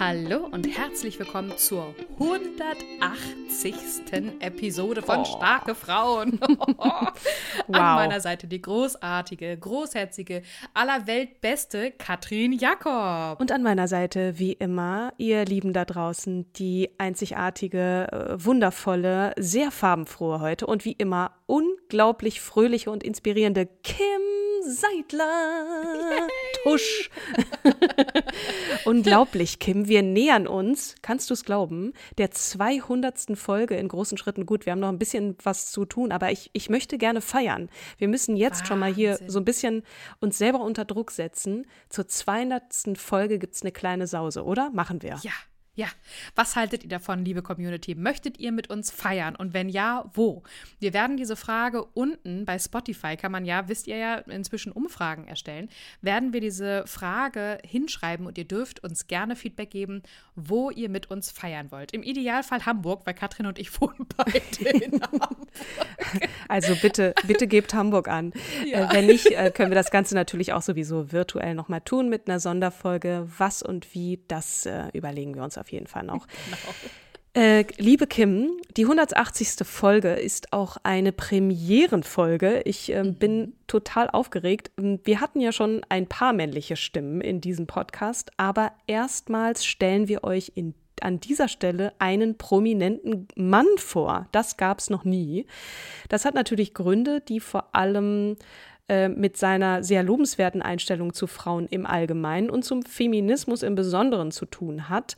Hallo und herzlich willkommen zur 180. Episode von Oh. Starke Frauen. An meiner Seite die großartige, großherzige, allerweltbeste Katrin Jakob. Und an meiner Seite, wie immer, ihr Lieben da draußen, die einzigartige, äh, wundervolle, sehr farbenfrohe heute und wie immer unglaublich fröhliche und inspirierende Kim Seidler. Tusch. Unglaublich, Kim. Wir nähern uns, kannst du es glauben, der 200. Folge in großen Schritten. Gut, wir haben noch ein bisschen was zu tun, aber ich, ich möchte gerne feiern. Wir müssen jetzt schon mal hier Wahnsinn. so ein bisschen uns selber unter Druck setzen. Zur 200. Folge gibt es eine kleine Sause, oder? Machen wir. Ja, ja. Was haltet ihr davon, liebe Community? Möchtet ihr mit uns feiern? Und wenn ja, wo? Wir werden diese Frage unten bei Spotify, kann man ja, wisst ihr ja, inzwischen Umfragen erstellen, werden wir diese Frage hinschreiben und ihr dürft uns gerne Feedback geben, wo ihr mit uns feiern wollt. Im Idealfall Hamburg, weil Katrin und ich wohnen beide in Hamburg. Also bitte, bitte gebt Hamburg an. Äh, wenn nicht, äh, können wir das Ganze natürlich auch sowieso virtuell nochmal tun mit einer Sonderfolge. Was und wie, das äh, überlegen wir uns auf jeden Fall noch. Äh, liebe Kim, die 180. Folge ist auch eine Premierenfolge. Ich ähm, bin total aufgeregt. Ähm, Wir hatten ja schon ein paar männliche Stimmen in diesem Podcast, aber erstmals stellen wir euch in an dieser Stelle einen prominenten Mann vor. Das gab es noch nie. Das hat natürlich Gründe, die vor allem äh, mit seiner sehr lobenswerten Einstellung zu Frauen im Allgemeinen und zum Feminismus im Besonderen zu tun hat.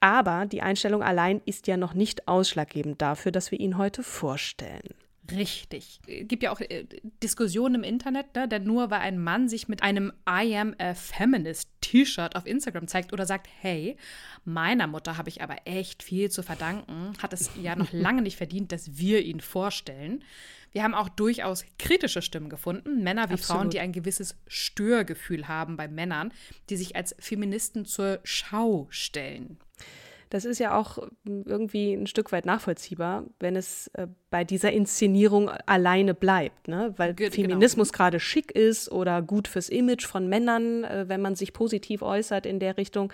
Aber die Einstellung allein ist ja noch nicht ausschlaggebend dafür, dass wir ihn heute vorstellen. Richtig. Es gibt ja auch äh, Diskussionen im Internet, ne? denn nur weil ein Mann sich mit einem I am a Feminist T-Shirt auf Instagram zeigt oder sagt, hey, meiner Mutter habe ich aber echt viel zu verdanken, hat es ja noch lange nicht verdient, dass wir ihn vorstellen. Wir haben auch durchaus kritische Stimmen gefunden, Männer wie Frauen, Absolut. die ein gewisses Störgefühl haben bei Männern, die sich als Feministen zur Schau stellen. Das ist ja auch irgendwie ein Stück weit nachvollziehbar, wenn es äh, bei dieser Inszenierung alleine bleibt, ne? weil Ge- genau. Feminismus gerade schick ist oder gut fürs Image von Männern, äh, wenn man sich positiv äußert in der Richtung.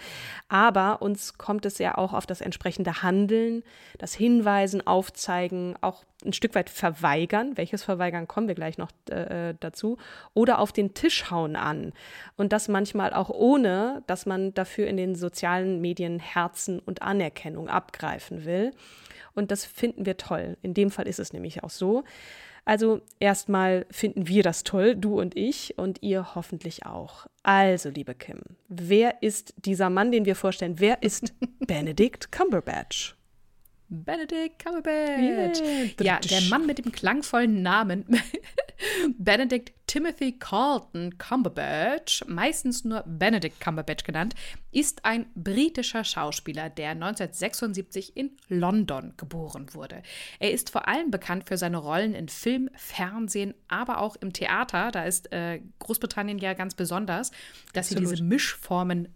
Aber uns kommt es ja auch auf das entsprechende Handeln, das Hinweisen, Aufzeigen, auch ein Stück weit verweigern, welches Verweigern kommen wir gleich noch äh, dazu, oder auf den Tisch hauen an. Und das manchmal auch ohne, dass man dafür in den sozialen Medien Herzen und Anerkennung abgreifen will. Und das finden wir toll. In dem Fall ist es nämlich auch so. Also erstmal finden wir das toll, du und ich und ihr hoffentlich auch. Also, liebe Kim, wer ist dieser Mann, den wir vorstellen? Wer ist Benedict Cumberbatch? Benedict Cumberbatch. Yeah. Ja, der Mann mit dem klangvollen Namen Benedict Timothy Carlton Cumberbatch, meistens nur Benedict Cumberbatch genannt, ist ein britischer Schauspieler, der 1976 in London geboren wurde. Er ist vor allem bekannt für seine Rollen in Film, Fernsehen, aber auch im Theater. Da ist äh, Großbritannien ja ganz besonders, dass sie Absolut. diese Mischformen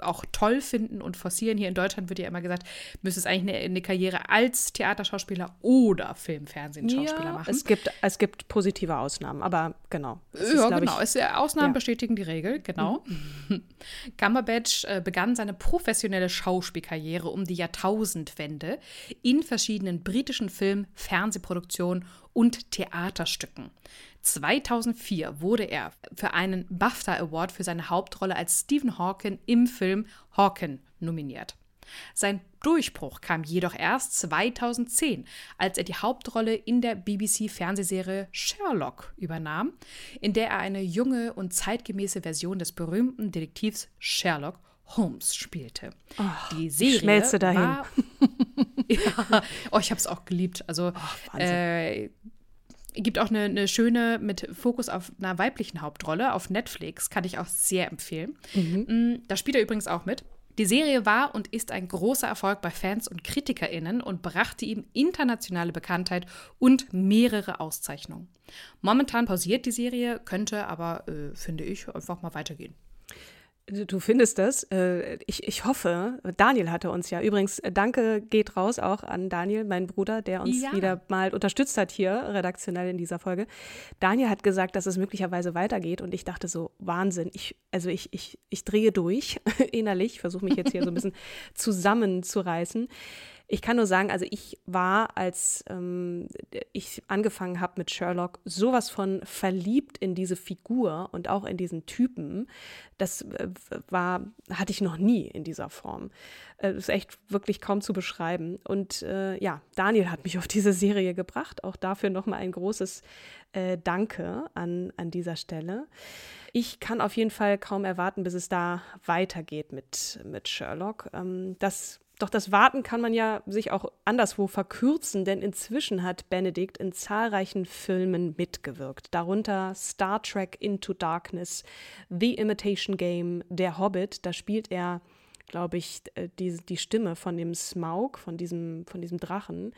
auch toll finden und forcieren. Hier in Deutschland wird ja immer gesagt, müsste es eigentlich eine, eine Karriere als Theaterschauspieler oder Film, Fernsehen, Schauspieler machen. es gibt, es gibt positive Ausnahmen, aber genau. Es ist, ja, glaub genau. Ich, Es, äh, Ausnahmen ja. Mhm. bestätigen die Regel, genau. Cumberbatch äh, begann seine professionelle Schauspielkarriere um die Jahrtausendwende in verschiedenen britischen Film-, Fernsehproduktionen und Theaterstücken. 2004 wurde er für einen BAFTA Award für seine Hauptrolle als Stephen Hawking im Film Hawking nominiert. Sein Durchbruch kam jedoch erst 2010, als er die Hauptrolle in der BBC-Fernsehserie Sherlock übernahm, in der er eine junge und zeitgemäße Version des berühmten Detektivs Sherlock Holmes spielte. Oh, die Serie schmelze dahin. War, ja, oh, ich habe es auch geliebt. Also oh, äh, gibt auch eine, eine, schöne mit Fokus auf einer weiblichen Hauptrolle auf Netflix, kann ich auch sehr empfehlen. Mhm. Mm, da spielt er übrigens auch mit. Die Serie war und ist ein großer Erfolg bei Fans und KritikerInnen und brachte ihm internationale Bekanntheit und mehrere Auszeichnungen. Momentan pausiert die Serie, könnte aber, äh, finde ich, einfach mal weitergehen. Du findest das. Äh, ich, ich hoffe, Daniel hatte uns ja. Übrigens, äh, danke geht raus auch an Daniel, mein Bruder, der uns ja. wieder mal unterstützt hat hier redaktionell in dieser Folge. Daniel hat gesagt, dass es möglicherweise weitergeht und ich dachte so, Wahnsinn. Ich, also ich, ich, ich drehe durch innerlich, versuche mich jetzt hier so ein bisschen zusammenzureißen. Ich kann nur sagen, also ich war, als ähm, ich angefangen habe mit Sherlock, sowas von verliebt in diese Figur und auch in diesen Typen. Das äh, war, hatte ich noch nie in dieser Form. Äh, ist echt wirklich kaum zu beschreiben. Und äh, ja, Daniel hat mich auf diese Serie gebracht. Auch dafür nochmal ein großes äh, Danke an, an dieser Stelle. Ich kann auf jeden Fall kaum erwarten, bis es da weitergeht mit, mit Sherlock. Ähm, das doch das Warten kann man ja sich auch anderswo verkürzen, denn inzwischen hat Benedict in zahlreichen Filmen mitgewirkt, darunter Star Trek Into Darkness, The Imitation Game, Der Hobbit, da spielt er glaube ich, äh, die, die Stimme von dem Smaug, von diesem, von diesem Drachen.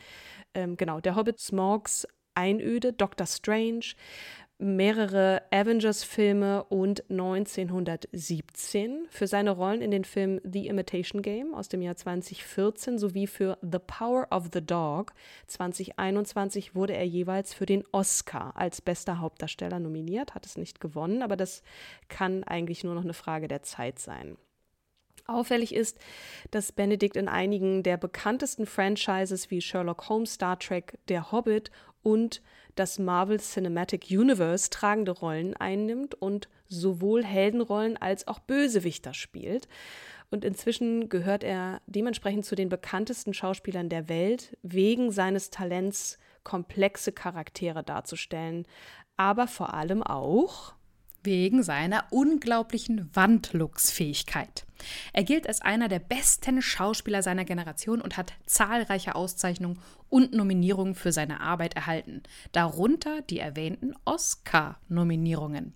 Ähm, genau, der Hobbit Smaugs Einöde, Doctor Strange, mehrere Avengers-Filme und 1917 für seine Rollen in den Filmen The Imitation Game aus dem Jahr 2014 sowie für The Power of the Dog 2021 wurde er jeweils für den Oscar als bester Hauptdarsteller nominiert, hat es nicht gewonnen, aber das kann eigentlich nur noch eine Frage der Zeit sein. Auffällig ist, dass Benedict in einigen der bekanntesten Franchises wie Sherlock Holmes, Star Trek, Der Hobbit und das Marvel Cinematic Universe tragende Rollen einnimmt und sowohl Heldenrollen als auch Bösewichter spielt. Und inzwischen gehört er dementsprechend zu den bekanntesten Schauspielern der Welt, wegen seines Talents, komplexe Charaktere darzustellen, aber vor allem auch wegen seiner unglaublichen Wandlungsfähigkeit. Er gilt als einer der besten Schauspieler seiner Generation und hat zahlreiche Auszeichnungen und Nominierungen für seine Arbeit erhalten, darunter die erwähnten Oscar-Nominierungen.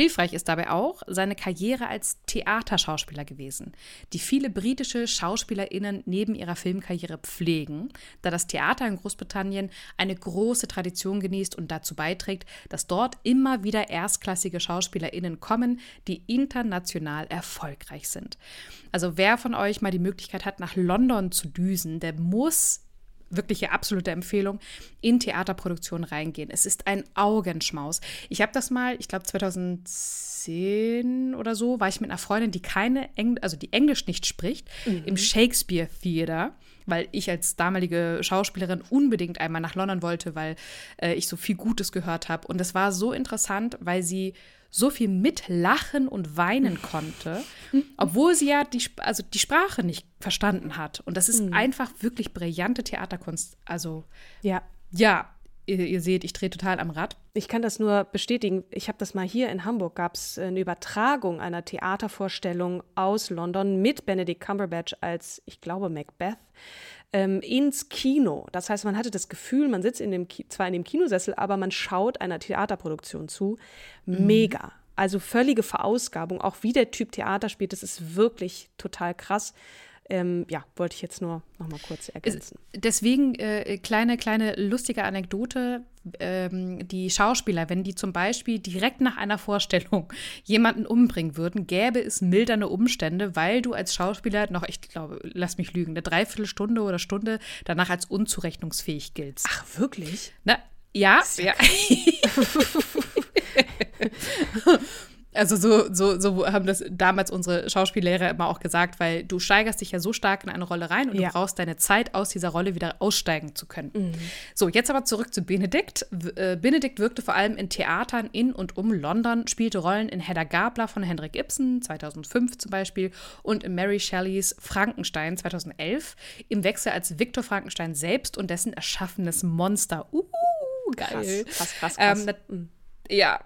Hilfreich ist dabei auch seine Karriere als Theaterschauspieler gewesen, die viele britische Schauspielerinnen neben ihrer Filmkarriere pflegen, da das Theater in Großbritannien eine große Tradition genießt und dazu beiträgt, dass dort immer wieder erstklassige Schauspielerinnen kommen, die international erfolgreich sind. Also wer von euch mal die Möglichkeit hat, nach London zu düsen, der muss wirkliche absolute Empfehlung, in Theaterproduktionen reingehen. Es ist ein Augenschmaus. Ich habe das mal, ich glaube 2010 oder so, war ich mit einer Freundin, die keine Engl also die Englisch nicht spricht, mhm. im Shakespeare Theater weil ich als damalige Schauspielerin unbedingt einmal nach London wollte, weil äh, ich so viel Gutes gehört habe. Und es war so interessant, weil sie so viel mitlachen und weinen konnte, obwohl sie ja die, also die Sprache nicht verstanden hat. Und das ist mhm. einfach wirklich brillante Theaterkunst. Also, ja. Ja, ihr, ihr seht, ich drehe total am Rad. Ich kann das nur bestätigen. Ich habe das mal hier in Hamburg, gab es eine Übertragung einer Theatervorstellung aus London mit Benedict Cumberbatch als, ich glaube, Macbeth ähm, ins Kino. Das heißt, man hatte das Gefühl, man sitzt in dem zwar in dem Kinosessel, aber man schaut einer Theaterproduktion zu. Mhm. Mega. Also völlige Verausgabung, auch wie der Typ Theater spielt, das ist wirklich total krass. Ähm, ja, wollte ich jetzt nur noch mal kurz ergänzen. Deswegen äh, kleine, kleine lustige Anekdote. Ähm, die Schauspieler, wenn die zum Beispiel direkt nach einer Vorstellung jemanden umbringen würden, gäbe es mildernde Umstände, weil du als Schauspieler noch, ich glaube, lass mich lügen, eine Dreiviertelstunde oder Stunde danach als unzurechnungsfähig giltst. Ach, wirklich? Na, ja, ja. Also so, so, so haben das damals unsere Schauspiellehrer immer auch gesagt, weil du steigerst dich ja so stark in eine Rolle rein und ja. du brauchst deine Zeit, aus dieser Rolle wieder aussteigen zu können. Mhm. So, jetzt aber zurück zu Benedikt. Äh, Benedikt wirkte vor allem in Theatern in und um London, spielte Rollen in Hedda Gabler von Henrik Ibsen 2005 zum Beispiel und in Mary Shelleys Frankenstein 2011 im Wechsel als Viktor Frankenstein selbst und dessen erschaffenes Monster. Uh, geil. Krass, krass, krass. krass. Ähm, ja,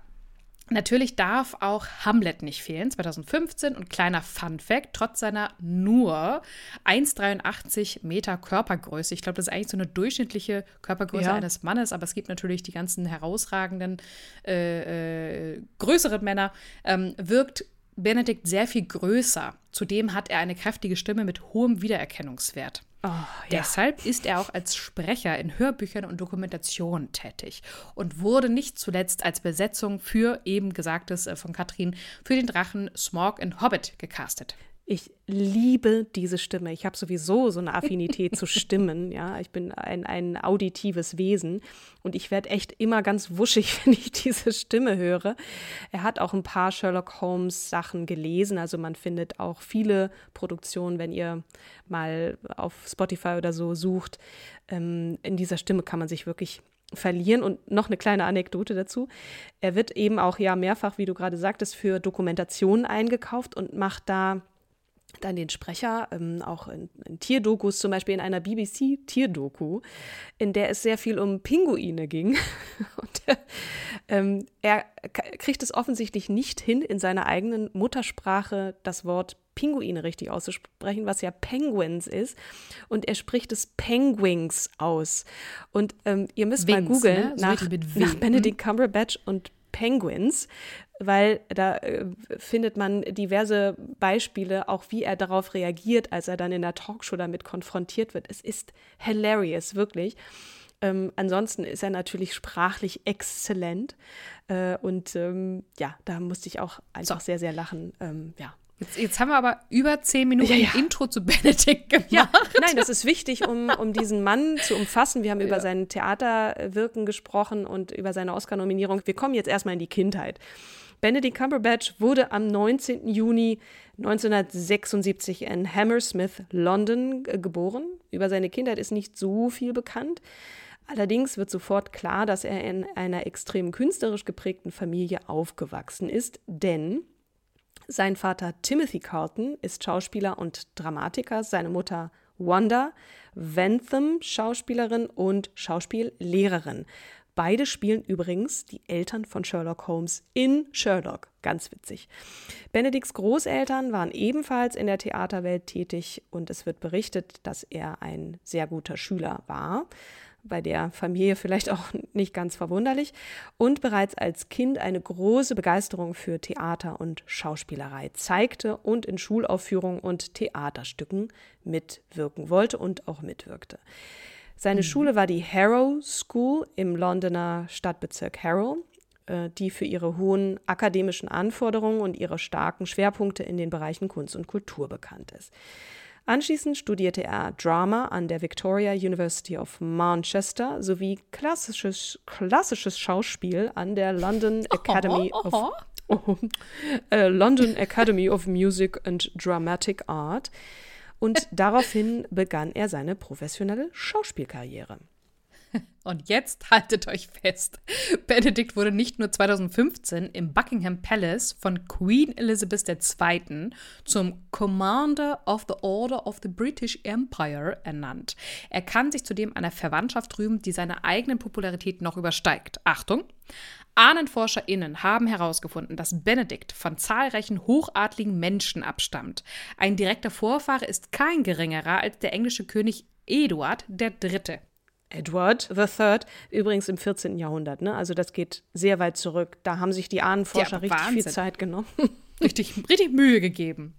Natürlich darf auch Hamlet nicht fehlen, 2015. Und kleiner Fun Fact: trotz seiner nur 1,83 Meter Körpergröße, ich glaube, das ist eigentlich so eine durchschnittliche Körpergröße ja. eines Mannes, aber es gibt natürlich die ganzen herausragenden, äh, äh, größeren Männer, ähm, wirkt Benedikt sehr viel größer. Zudem hat er eine kräftige Stimme mit hohem Wiedererkennungswert. Oh, ja. Deshalb ist er auch als Sprecher in Hörbüchern und Dokumentationen tätig und wurde nicht zuletzt als Besetzung für eben gesagtes äh, von Katrin für den Drachen Smog in Hobbit gecastet. Ich liebe diese Stimme. Ich habe sowieso so eine Affinität zu Stimmen. Ja, ich bin ein, ein auditives Wesen und ich werde echt immer ganz wuschig, wenn ich diese Stimme höre. Er hat auch ein paar Sherlock Holmes Sachen gelesen. Also man findet auch viele Produktionen, wenn ihr mal auf Spotify oder so sucht. Ähm, in dieser Stimme kann man sich wirklich verlieren. Und noch eine kleine Anekdote dazu. Er wird eben auch ja mehrfach, wie du gerade sagtest, für Dokumentationen eingekauft und macht da dann den Sprecher, ähm, auch in, in, Tierdokus, zum Beispiel in einer BBC-Tierdoku, in der es sehr viel um Pinguine ging. Und äh, ähm, er kriegt es offensichtlich nicht hin, in seiner eigenen Muttersprache das Wort Pinguine richtig auszusprechen, was ja Penguins ist. Und er spricht es Penguins aus. Und ähm, ihr müsst Wings, mal googeln ne? nach, nach Benedict Cumberbatch und Penguins weil da äh, findet man diverse Beispiele, auch wie er darauf reagiert, als er dann in der Talkshow damit konfrontiert wird. Es ist hilarious, wirklich. Ähm, ansonsten ist er natürlich sprachlich exzellent. Äh, und ähm, ja, da musste ich auch einfach so. sehr, sehr lachen. Ähm, ja. Jetzt, jetzt, haben wir aber über zehn Minuten ja, ja. Intro zu Benedikt gemacht. Ja, nein, das ist wichtig, um, um diesen Mann zu umfassen. Wir haben über sein Theaterwirken gesprochen und über seine Oscar-Nominierung. Wir kommen jetzt erstmal in die Kindheit. Benedict Cumberbatch wurde am 19. Juni 1976 in Hammersmith, London, geboren. Über seine Kindheit ist nicht so viel bekannt. Allerdings wird sofort klar, dass er in einer extrem künstlerisch geprägten Familie aufgewachsen ist, denn sein Vater Timothy Carlton ist Schauspieler und Dramatiker, seine Mutter Wanda Wentham Schauspielerin und Schauspiellehrerin. Beide spielen übrigens die Eltern von Sherlock Holmes in Sherlock. Ganz witzig. Benedikts Großeltern waren ebenfalls in der Theaterwelt tätig und es wird berichtet, dass er ein sehr guter Schüler war. Bei der Familie vielleicht auch nicht ganz verwunderlich. Und bereits als Kind eine große Begeisterung für Theater und Schauspielerei zeigte und in Schulaufführungen und Theaterstücken mitwirken wollte und auch mitwirkte. Seine mhm. Schule war die Harrow School im Londoner Stadtbezirk Harrow, äh, die für ihre hohen akademischen Anforderungen und ihre starken Schwerpunkte in den Bereichen Kunst und Kultur bekannt ist. Anschließend studierte er Drama an der Victoria University of Manchester sowie klassisches, klassisches Schauspiel an der London Academy oh, oh, oh. of uh, London Academy of Music and Dramatic Art. Und daraufhin begann er seine professionelle Schauspielkarriere. Und jetzt haltet euch fest. Benedikt wurde nicht nur 2015 im Buckingham Palace von Queen Elizabeth II. zum Commander of the Order of the British Empire ernannt. Er kann sich zudem einer Verwandtschaft rühmen, die seine eigene Popularität noch übersteigt. Achtung! AhnenforscherInnen haben herausgefunden, dass Benedikt von zahlreichen hochadligen Menschen abstammt. Ein direkter Vorfahre ist kein geringerer als der englische König Eduard III. Edward III, übrigens im 14. Jahrhundert, ne? Also das geht sehr weit zurück. Da haben sich die Ahnenforscher ja, richtig Wahnsinn. viel Zeit genommen. Richtig, richtig Mühe gegeben.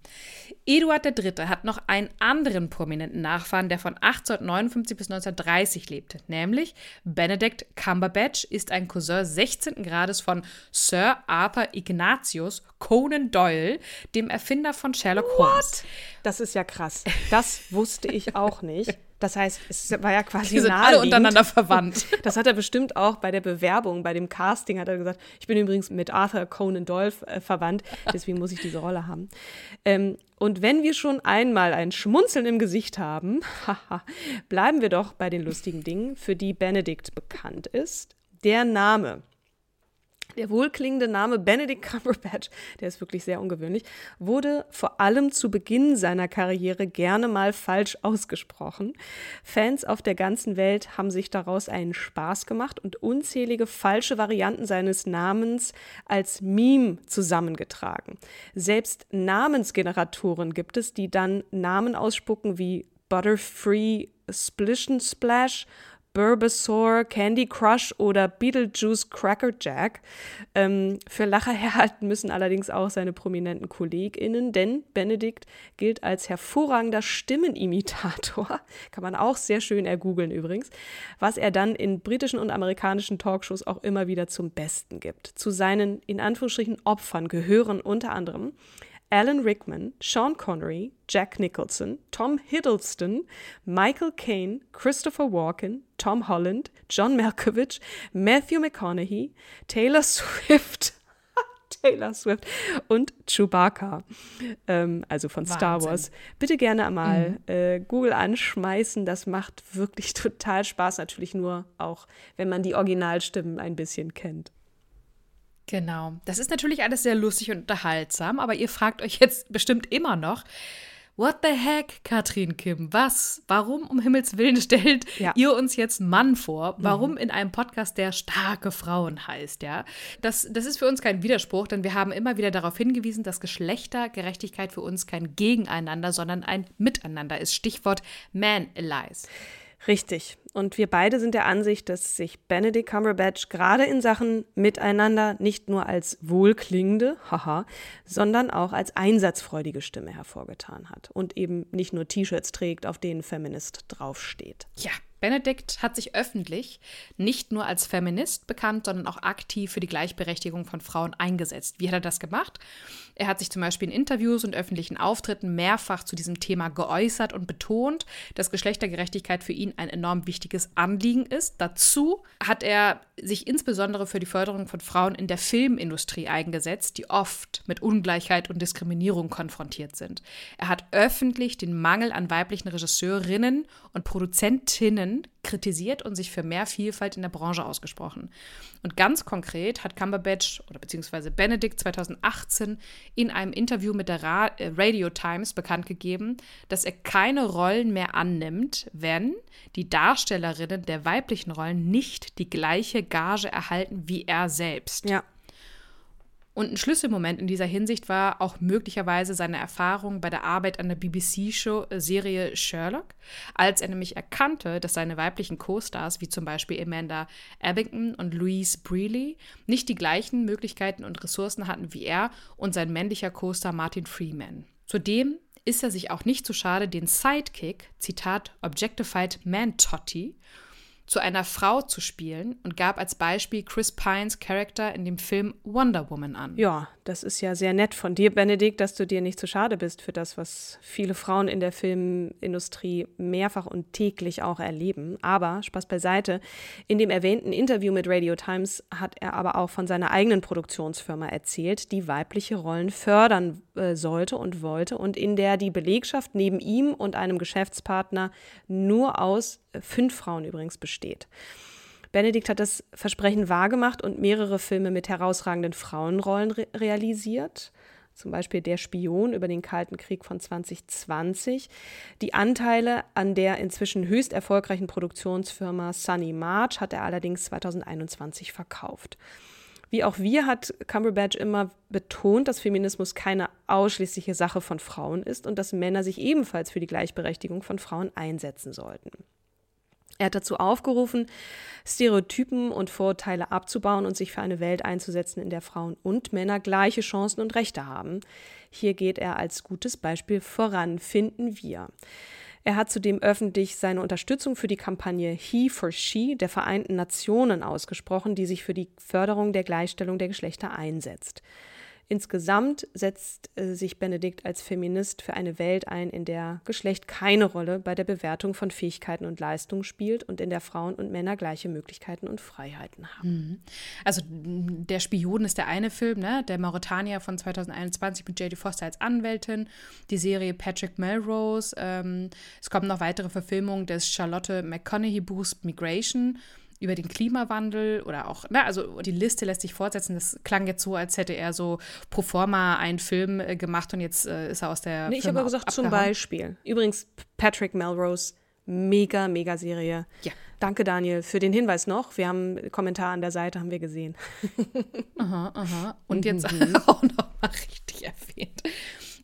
Eduard III. hat noch einen anderen prominenten Nachfahren, der von 1859 bis 1930 lebte, nämlich Benedict Cumberbatch ist ein Cousin 16. Grades von Sir Arthur Ignatius Conan Doyle, dem Erfinder von Sherlock Holmes. Das ist ja krass. Das wusste ich auch nicht. Das heißt, es war ja quasi Die sind alle untereinander verwandt. Das hat er bestimmt auch bei der Bewerbung, bei dem Casting hat er gesagt, ich bin übrigens mit Arthur Conan Doyle äh, verwandt, deswegen muss ich diese Rolle haben. Ähm, und wenn wir schon einmal ein Schmunzeln im Gesicht haben, bleiben wir doch bei den lustigen Dingen, für die Benedict bekannt ist. Der Name der wohlklingende Name Benedict Cumberbatch, der ist wirklich sehr ungewöhnlich, wurde vor allem zu Beginn seiner Karriere gerne mal falsch ausgesprochen. Fans auf der ganzen Welt haben sich daraus einen Spaß gemacht und unzählige falsche Varianten seines Namens als Meme zusammengetragen. Selbst Namensgeneratoren gibt es, die dann Namen ausspucken wie Butterfree Splish and Splash Burbasaur, Candy Crush oder Beetlejuice Crackerjack. Ähm, für Lacher herhalten müssen allerdings auch seine prominenten KollegInnen, denn Benedikt gilt als hervorragender Stimmenimitator. Kann man auch sehr schön ergoogeln übrigens, was er dann in britischen und amerikanischen Talkshows auch immer wieder zum Besten gibt. Zu seinen in Anführungsstrichen Opfern gehören unter anderem Alan Rickman, Sean Connery, Jack Nicholson, Tom Hiddleston, Michael Caine, Christopher Walken, Tom Holland, John Malkovich, Matthew McConaughey, Taylor Swift, Taylor Swift und Chewbacca, ähm, also von Wahnsinn. Star Wars. Bitte gerne einmal mhm. äh, Google anschmeißen. Das macht wirklich total Spaß. Natürlich nur auch, wenn man die Originalstimmen ein bisschen kennt. Genau. Das ist natürlich alles sehr lustig und unterhaltsam, aber ihr fragt euch jetzt bestimmt immer noch, What the heck, Katrin Kim? Was? Warum um Himmels Willen stellt ja. ihr uns jetzt Mann vor? Warum mhm. in einem Podcast, der starke Frauen heißt, ja? Das, das ist für uns kein Widerspruch, denn wir haben immer wieder darauf hingewiesen, dass Geschlechtergerechtigkeit für uns kein Gegeneinander, sondern ein Miteinander ist. Stichwort Man Allies. Richtig. Und wir beide sind der Ansicht, dass sich Benedict Cumberbatch gerade in Sachen Miteinander nicht nur als wohlklingende, haha, sondern auch als einsatzfreudige Stimme hervorgetan hat und eben nicht nur T-Shirts trägt, auf denen Feminist draufsteht. Ja, Benedikt hat sich öffentlich nicht nur als Feminist bekannt, sondern auch aktiv für die Gleichberechtigung von Frauen eingesetzt. Wie hat er das gemacht? Er hat sich zum Beispiel in Interviews und öffentlichen Auftritten mehrfach zu diesem Thema geäußert und betont, dass Geschlechtergerechtigkeit für ihn ein enorm wichtiges Anliegen ist. Dazu hat er sich insbesondere für die Förderung von Frauen in der Filmindustrie eingesetzt, die oft mit Ungleichheit und Diskriminierung konfrontiert sind. Er hat öffentlich den Mangel an weiblichen Regisseurinnen und Produzentinnen kritisiert und sich für mehr Vielfalt in der Branche ausgesprochen. Und ganz konkret hat Cumberbatch oder beziehungsweise Benedict 2018 in einem Interview mit der Ra äh, Radio Times bekannt gegeben, dass er keine Rollen mehr annimmt, wenn die Darstellerinnen der weiblichen Rollen nicht die gleiche Gage erhalten wie er selbst. Ja. Und ein Schlüsselmoment in dieser Hinsicht war auch möglicherweise seine Erfahrung bei der Arbeit an der BBC-Show-Serie äh, Sherlock, als er nämlich erkannte, dass seine weiblichen Co-Stars, wie zum Beispiel Amanda Abington und Louise Brealey, nicht die gleichen Möglichkeiten und Ressourcen hatten wie er und sein männlicher Co-Star Martin Freeman. Zudem ist er sich auch nicht zu schade, den Sidekick, Zitat, Objectified Man Totty, zu einer Frau zu spielen und gab als Beispiel Chris Pines Charakter in dem Film Wonder Woman an. Ja, das ist ja sehr nett von dir, Benedikt, dass du dir nicht zu schade bist für das, was viele Frauen in der Filmindustrie mehrfach und täglich auch erleben. Aber, Spaß beiseite, in dem erwähnten Interview mit Radio Times hat er aber auch von seiner eigenen Produktionsfirma erzählt, die weibliche Rollen fördern äh, sollte und wollte und in der die Belegschaft neben ihm und einem Geschäftspartner nur aus äh, fünf Frauen übrigens besteht. Benedikt hat das Versprechen wahrgemacht und mehrere Filme mit herausragenden Frauenrollen re realisiert. Zum Beispiel Der Spion über den Kalten Krieg von 2020. Die Anteile an der inzwischen höchst erfolgreichen Produktionsfirma Sunny March hat er allerdings 2021 verkauft. Wie auch wir hat Cumberbatch immer betont, dass Feminismus keine ausschließliche Sache von Frauen ist und dass Männer sich ebenfalls für die Gleichberechtigung von Frauen einsetzen sollten. Er hat dazu aufgerufen, Stereotypen und Vorurteile abzubauen und sich für eine Welt einzusetzen, in der Frauen und Männer gleiche Chancen und Rechte haben. Hier geht er als gutes Beispiel voran, finden wir. Er hat zudem öffentlich seine Unterstützung für die Kampagne He for She der Vereinten Nationen ausgesprochen, die sich für die Förderung der Gleichstellung der Geschlechter einsetzt. Insgesamt setzt äh, sich Benedikt als Feminist für eine Welt ein, in der Geschlecht keine Rolle bei der Bewertung von Fähigkeiten und Leistungen spielt und in der Frauen und Männer gleiche Möglichkeiten und Freiheiten haben. Mhm. Also der Spion ist der eine Film, ne? der Mauretanier von 2021 mit Jodie Foster als Anwältin, die Serie Patrick Melrose. Ähm, es kommen noch weitere Verfilmungen des Charlotte McConaughey Buchs Migration über den Klimawandel oder auch, na, also die Liste lässt sich fortsetzen. Das klang jetzt so, als hätte er so pro forma einen Film äh, gemacht und jetzt äh, ist er aus der. Nee, ich habe gesagt, abgehauen. zum Beispiel. Übrigens, Patrick Melrose, mega, mega Serie. Ja. Danke, Daniel, für den Hinweis noch. Wir haben einen Kommentar an der Seite, haben wir gesehen. aha, aha. Und jetzt mhm. auch noch mal richtig erwähnt.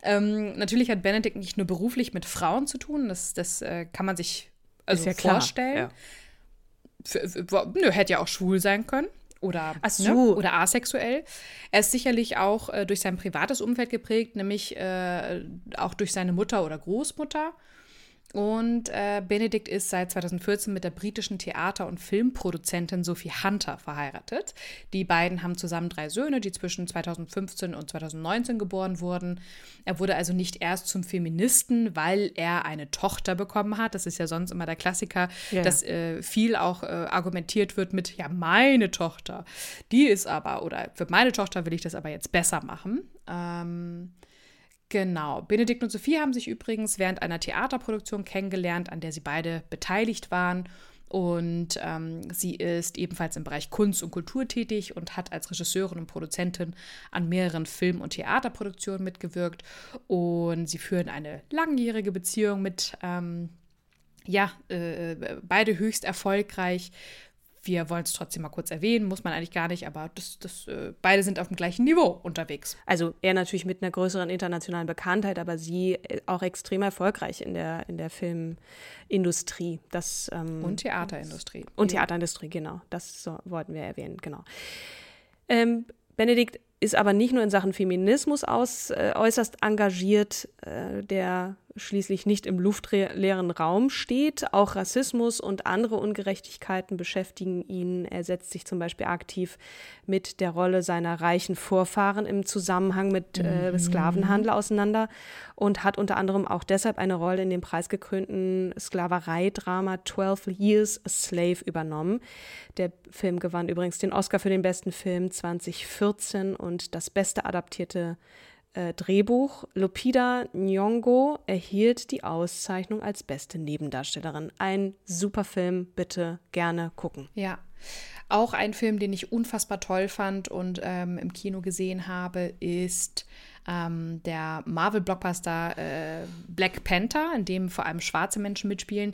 Ähm, natürlich hat Benedikt nicht nur beruflich mit Frauen zu tun, das, das äh, kann man sich also ja vorstellen. Ja für, für, nö, hätte ja auch schwul sein können oder, so. ne, oder asexuell. Er ist sicherlich auch äh, durch sein privates Umfeld geprägt, nämlich äh, auch durch seine Mutter oder Großmutter. Und äh, Benedikt ist seit 2014 mit der britischen Theater- und Filmproduzentin Sophie Hunter verheiratet. Die beiden haben zusammen drei Söhne, die zwischen 2015 und 2019 geboren wurden. Er wurde also nicht erst zum Feministen, weil er eine Tochter bekommen hat. Das ist ja sonst immer der Klassiker, ja. dass äh, viel auch äh, argumentiert wird mit, ja, meine Tochter, die ist aber, oder für meine Tochter will ich das aber jetzt besser machen. Ähm, Genau. Benedikt und Sophie haben sich übrigens während einer Theaterproduktion kennengelernt, an der sie beide beteiligt waren. Und ähm, sie ist ebenfalls im Bereich Kunst und Kultur tätig und hat als Regisseurin und Produzentin an mehreren Film- und Theaterproduktionen mitgewirkt. Und sie führen eine langjährige Beziehung mit, ähm, ja, äh, beide höchst erfolgreich wir wollen es trotzdem mal kurz erwähnen, muss man eigentlich gar nicht, aber das, das, äh, beide sind auf dem gleichen Niveau unterwegs. Also er natürlich mit einer größeren internationalen Bekanntheit, aber sie äh, auch extrem erfolgreich in der, in der Filmindustrie. Das, ähm, und Theaterindustrie. Und Theaterindustrie, genau. Das so, wollten wir erwähnen, genau. Ähm, Benedikt ist aber nicht nur in Sachen Feminismus aus, äh, äußerst engagiert. Äh, der schließlich nicht im luftleeren Raum steht. Auch Rassismus und andere Ungerechtigkeiten beschäftigen ihn. Er setzt sich zum Beispiel aktiv mit der Rolle seiner reichen Vorfahren im Zusammenhang mit äh, mhm. Sklavenhandel auseinander und hat unter anderem auch deshalb eine Rolle in dem preisgekrönten Sklavereidrama 12 Years a Slave übernommen. Der Film gewann übrigens den Oscar für den besten Film 2014 und das beste adaptierte äh, Drehbuch. Lupita Nyong'o erhielt die Auszeichnung als beste Nebendarstellerin. Ein super Film, bitte gerne gucken. Ja. Auch ein Film, den ich unfassbar toll fand und ähm, im Kino gesehen habe, ist ähm, der Marvel-Blockbuster äh, Black Panther, in dem vor allem schwarze Menschen mitspielen.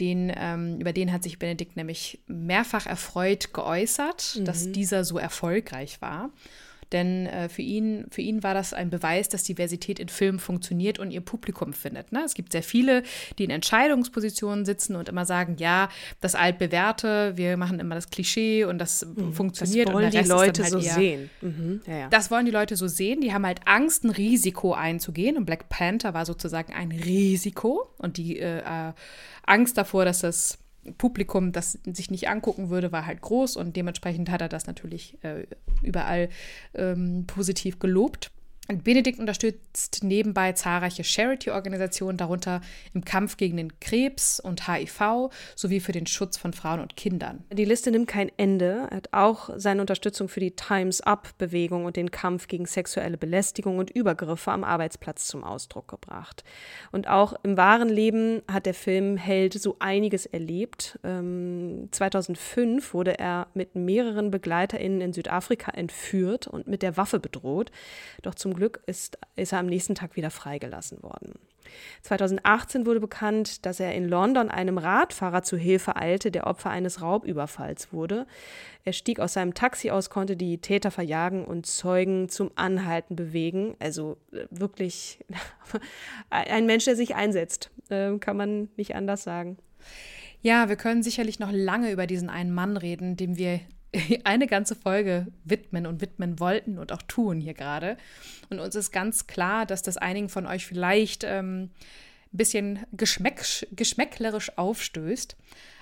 Den, ähm, über den hat sich Benedikt nämlich mehrfach erfreut geäußert, mhm. dass dieser so erfolgreich war. Denn äh, für, ihn, für ihn war das ein Beweis, dass Diversität in Filmen funktioniert und ihr Publikum findet. Ne? Es gibt sehr viele, die in Entscheidungspositionen sitzen und immer sagen, ja, das altbewährte, wir machen immer das Klischee und das mhm. funktioniert. Das wollen und die Leute halt so eher, sehen. Mhm. Ja, ja. Das wollen die Leute so sehen. Die haben halt Angst, ein Risiko einzugehen. Und Black Panther war sozusagen ein Risiko. Und die äh, äh Angst davor, dass das Publikum das sich nicht angucken würde, war halt groß und dementsprechend hat er das natürlich äh, überall ähm, positiv gelobt. Benedikt unterstützt nebenbei zahlreiche Charity-Organisationen, darunter im Kampf gegen den Krebs und HIV sowie für den Schutz von Frauen und Kindern. Die Liste nimmt kein Ende. Er hat auch seine Unterstützung für die Times Up-Bewegung und den Kampf gegen sexuelle Belästigung und Übergriffe am Arbeitsplatz zum Ausdruck gebracht. Und auch im wahren Leben hat der Film Held so einiges erlebt. Ähm, 2005 wurde er mit mehreren BegleiterInnen in Südafrika entführt und mit der Waffe bedroht. Doch zum Glück Glück ist, ist er am nächsten Tag wieder freigelassen worden. 2018 wurde bekannt, dass er in London einem Radfahrer zu Hilfe eilte, der Opfer eines Raubüberfalls wurde. Er stieg aus seinem Taxi aus, konnte die Täter verjagen und Zeugen zum Anhalten bewegen. Also äh, wirklich ein Mensch, der sich einsetzt, äh, kann man nicht anders sagen. Ja, wir können sicherlich noch lange über diesen einen Mann reden, dem wir eine ganze Folge widmen und widmen wollten und auch tun hier gerade. Und uns ist ganz klar, dass das einigen von euch vielleicht ähm, ein bisschen geschmäck, geschmäcklerisch aufstößt.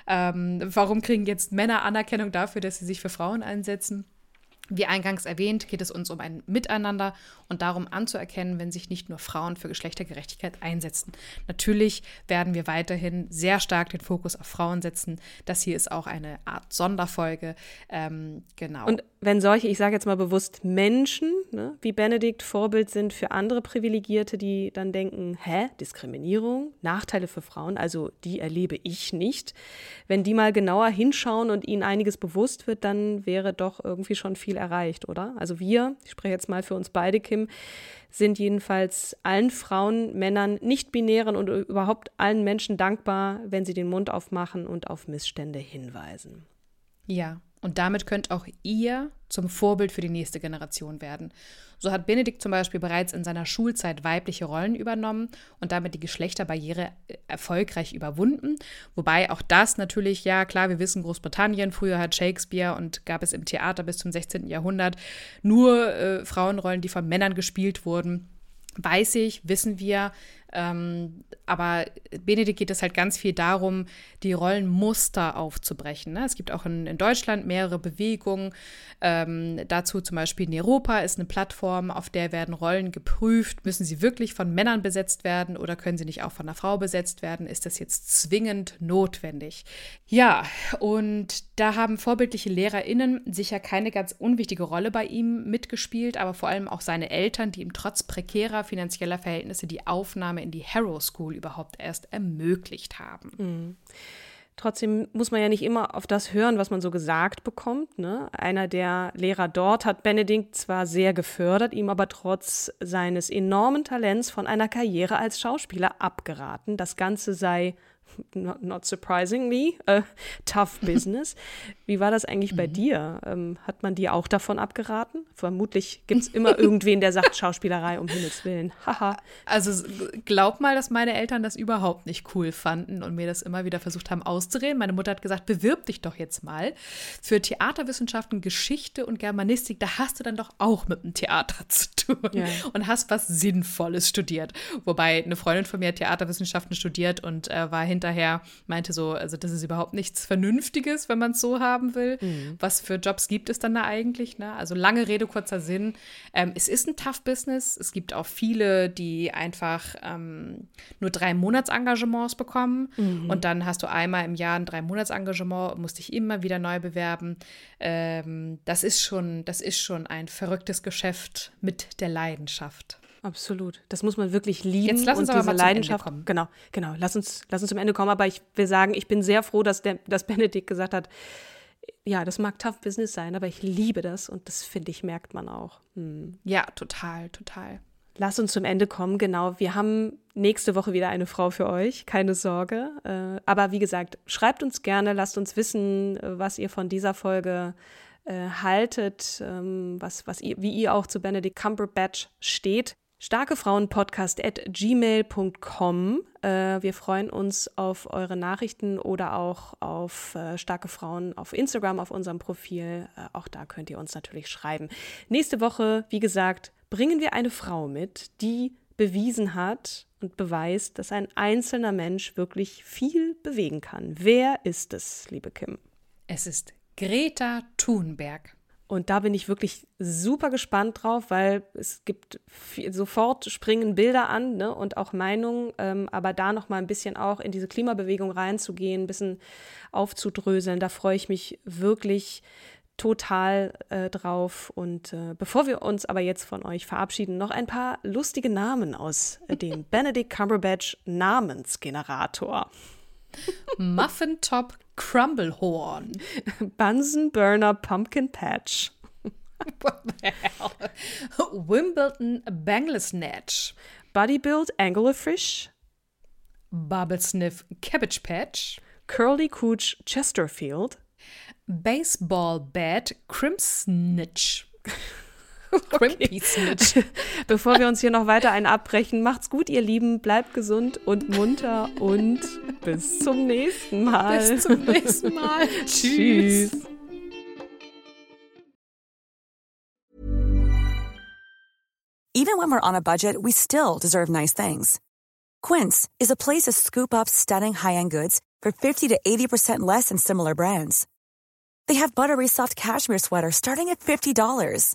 Ähm, warum kriegen jetzt Männer Anerkennung dafür, dass sie sich für Frauen einsetzen? Wie eingangs erwähnt, geht es uns um ein Miteinander und darum anzuerkennen, wenn sich nicht nur Frauen für Geschlechtergerechtigkeit einsetzen. Natürlich werden wir weiterhin sehr stark den Fokus auf Frauen setzen. Das hier ist auch eine Art Sonderfolge. Ähm, genau. Und wenn solche, ich sage jetzt mal bewusst Menschen, ne, wie Benedikt Vorbild sind für andere Privilegierte, die dann denken, hä, Diskriminierung, Nachteile für Frauen, also die erlebe ich nicht. Wenn die mal genauer hinschauen und ihnen einiges bewusst wird, dann wäre doch irgendwie schon viel erreicht, oder? Also wir, ich spreche jetzt mal für uns beide, Kim, sind jedenfalls allen Frauen, Männern, nicht-binären und überhaupt allen Menschen dankbar, wenn sie den Mund aufmachen und auf Missstände hinweisen. Ja, und damit könnt auch ihr zum Vorbild für die nächste Generation werden. So hat Benedikt zum Beispiel bereits in seiner Schulzeit weibliche Rollen übernommen und damit die Geschlechterbarriere äh, erfolgreich überwunden. Wobei auch das natürlich, ja klar, wir wissen Großbritannien, früher hat Shakespeare und gab es im Theater bis zum 16. Jahrhundert nur äh, Frauenrollen, die von Männern gespielt wurden. Weiß ich, wissen wir, ähm, aber Benedikt geht es halt ganz viel darum, die Rollenmuster aufzubrechen. Ne? Es gibt auch in, in, Deutschland mehrere Bewegungen. Ähm, dazu zum Beispiel Neropa ist eine Plattform, auf der werden Rollen geprüft. Müssen sie wirklich von Männern besetzt werden oder können sie nicht auch von einer Frau besetzt werden? Ist das jetzt zwingend notwendig? Ja, und da haben vorbildliche LehrerInnen sicher keine ganz unwichtige Rolle bei ihm mitgespielt, aber vor allem auch seine Eltern, die ihm trotz prekärer finanzieller Verhältnisse die Aufnahme Aufnahme in die Harrow School überhaupt erst ermöglicht haben. Mhm. Trotzdem muss man ja nicht immer auf das hören, was man so gesagt bekommt. Ne? Einer der Lehrer dort hat Benedikt zwar sehr gefördert, ihm aber trotz seines enormen Talents von einer Karriere als Schauspieler abgeraten. Das Ganze sei not, not surprisingly, uh, tough business. Wie war das eigentlich bei mhm. dir? Ähm, hat man dir auch davon abgeraten? Vermutlich gibt es immer irgendwen, der sagt Schauspielerei um Himmels Willen. Haha. also glaub mal, dass meine Eltern das überhaupt nicht cool fanden und mir das immer wieder versucht haben auszureden. Meine Mutter hat gesagt, bewirb dich doch jetzt mal für Theaterwissenschaften, Geschichte und Germanistik. Da hast du dann doch auch mit dem Theater zu tun ja. und hast was Sinnvolles studiert. Wobei eine Freundin von mir hat Theaterwissenschaften studiert und äh, war hinter hinterher meinte so, also das ist überhaupt nichts Vernünftiges, wenn man es so haben will. Mhm. Was für Jobs gibt es dann da eigentlich? Ne? Also lange Rede, kurzer Sinn. Ähm, es ist ein Tough Business. Es gibt auch viele, die einfach ähm, nur drei Monatsengagements bekommen. Mhm. Und dann hast du einmal im Jahr ein drei Monatsengagement, musst dich immer wieder neu bewerben. Ähm, das ist schon, das ist schon ein verrücktes Geschäft mit der Leidenschaft. Absolut. Das muss man wirklich lieben. Jetzt lass uns und aber diese mal Leidenschaft. Ende kommen. Genau, genau. Lass uns, lass uns zum Ende kommen. Aber ich will sagen, ich bin sehr froh, dass, der, dass Benedikt gesagt hat, ja, das mag tough Business sein, aber ich liebe das und das finde ich, merkt man auch. Hm. Ja, total, total. Lass uns zum Ende kommen. Genau, wir haben nächste Woche wieder eine Frau für euch, keine Sorge. Äh, aber wie gesagt, schreibt uns gerne, lasst uns wissen, äh, was ihr von dieser Folge äh, haltet, ähm, was, was ihr, wie ihr auch zu Benedict Cumberbatch steht starkefrauenpodcast at gmail.com. Äh, wir freuen uns auf eure Nachrichten oder auch auf äh, starke Frauen auf Instagram, auf unserem Profil. Äh, auch da könnt ihr uns natürlich schreiben. Nächste Woche, wie gesagt, bringen wir eine Frau mit, die bewiesen hat und beweist, dass ein einzelner Mensch wirklich viel bewegen kann. Wer ist es, liebe Kim? Es ist Greta Thunberg. Und da bin ich wirklich super gespannt drauf, weil es gibt viel, sofort springen Bilder an ne, und auch Meinungen, ähm, aber da noch mal ein bisschen auch in diese Klimabewegung reinzugehen, ein bisschen aufzudröseln, da freue ich mich wirklich total äh, drauf. Und äh, bevor wir uns aber jetzt von euch verabschieden, noch ein paar lustige Namen aus dem Benedict Cumberbatch Namensgenerator. Muffin Top Crumblehorn. Bunsen Burner Pumpkin Patch. What the hell? Wimbledon Banglesnatch. Buddy Build Anglerfish. Bubble Sniff Cabbage Patch. Curly Cooch Chesterfield. Baseball Bat Crimsnitch. Crimpy Snitch. Bevor wir uns hier noch weiter einen abbrechen, macht's gut, ihr Lieben. Bleibt gesund und munter und bis zum nächsten Mal. Bis zum nächsten Mal. Tschüss. Even when we're on a budget, we still deserve nice things. Quince is a place to scoop up stunning high-end goods for 50 to 80% less than similar brands. They have buttery soft cashmere sweaters starting at $50,